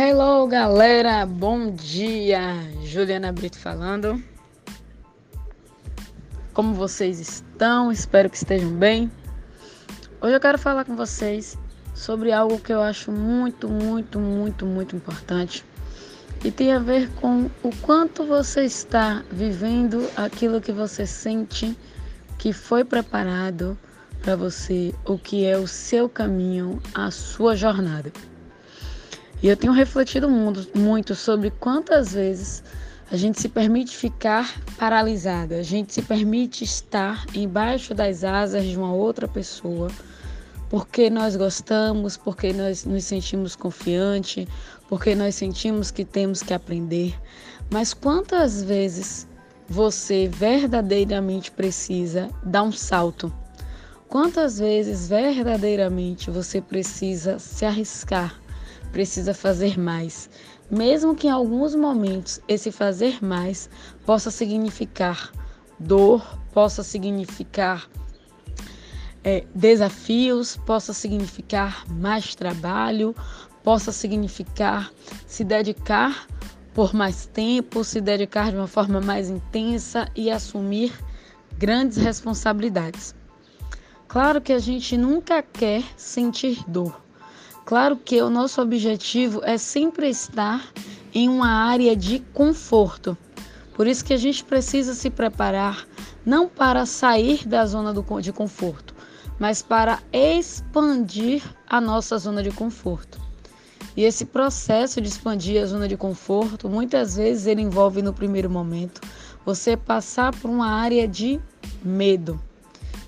Hello, galera, bom dia. Juliana Brito falando. Como vocês estão? Espero que estejam bem. Hoje eu quero falar com vocês sobre algo que eu acho muito, muito, muito, muito importante e tem a ver com o quanto você está vivendo aquilo que você sente que foi preparado para você, o que é o seu caminho, a sua jornada. E eu tenho refletido muito sobre quantas vezes a gente se permite ficar paralisada, a gente se permite estar embaixo das asas de uma outra pessoa, porque nós gostamos, porque nós nos sentimos confiantes, porque nós sentimos que temos que aprender. Mas quantas vezes você verdadeiramente precisa dar um salto? Quantas vezes verdadeiramente você precisa se arriscar? Precisa fazer mais, mesmo que em alguns momentos esse fazer mais possa significar dor, possa significar é, desafios, possa significar mais trabalho, possa significar se dedicar por mais tempo, se dedicar de uma forma mais intensa e assumir grandes responsabilidades. Claro que a gente nunca quer sentir dor, Claro que o nosso objetivo é sempre estar em uma área de conforto. Por isso que a gente precisa se preparar não para sair da zona de conforto, mas para expandir a nossa zona de conforto. E esse processo de expandir a zona de conforto, muitas vezes ele envolve no primeiro momento você passar por uma área de medo,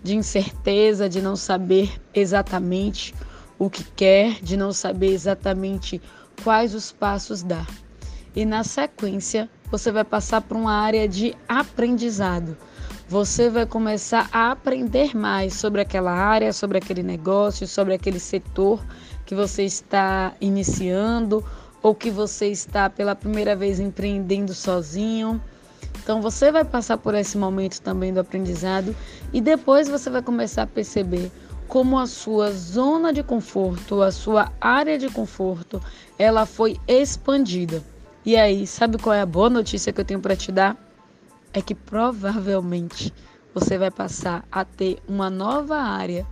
de incerteza, de não saber exatamente o que quer, de não saber exatamente quais os passos dar. E na sequência, você vai passar por uma área de aprendizado. Você vai começar a aprender mais sobre aquela área, sobre aquele negócio, sobre aquele setor que você está iniciando ou que você está pela primeira vez empreendendo sozinho. Então você vai passar por esse momento também do aprendizado e depois você vai começar a perceber como a sua zona de conforto, a sua área de conforto, ela foi expandida. E aí, sabe qual é a boa notícia que eu tenho para te dar? É que provavelmente você vai passar a ter uma nova área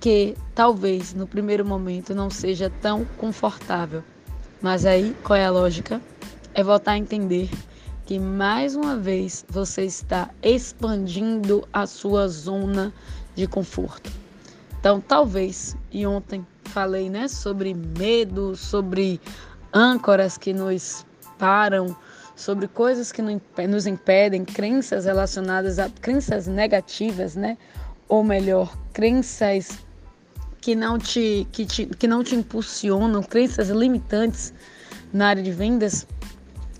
que talvez no primeiro momento não seja tão confortável. Mas aí, qual é a lógica? É voltar a entender que mais uma vez você está expandindo a sua zona de conforto. Então, talvez, e ontem falei né, sobre medo, sobre âncoras que nos param, sobre coisas que nos impedem, crenças relacionadas a crenças negativas, né? Ou melhor, crenças que não te, que te, que não te impulsionam, crenças limitantes na área de vendas.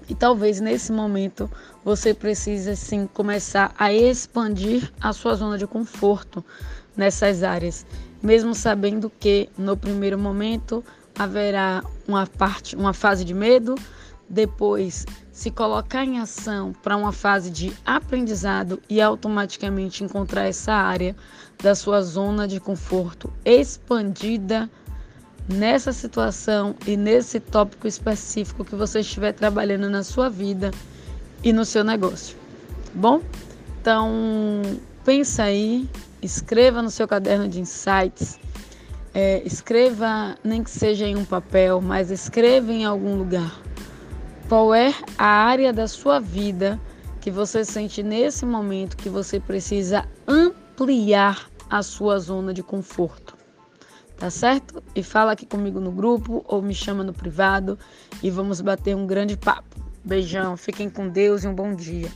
E talvez nesse momento você precise sim começar a expandir a sua zona de conforto nessas áreas, mesmo sabendo que no primeiro momento haverá uma parte, uma fase de medo, depois se colocar em ação para uma fase de aprendizado e automaticamente encontrar essa área da sua zona de conforto expandida nessa situação e nesse tópico específico que você estiver trabalhando na sua vida e no seu negócio. Bom, então pensa aí escreva no seu caderno de insights, é, escreva, nem que seja em um papel, mas escreva em algum lugar. Qual é a área da sua vida que você sente nesse momento que você precisa ampliar a sua zona de conforto? Tá certo? E fala aqui comigo no grupo ou me chama no privado e vamos bater um grande papo. Beijão, fiquem com Deus e um bom dia.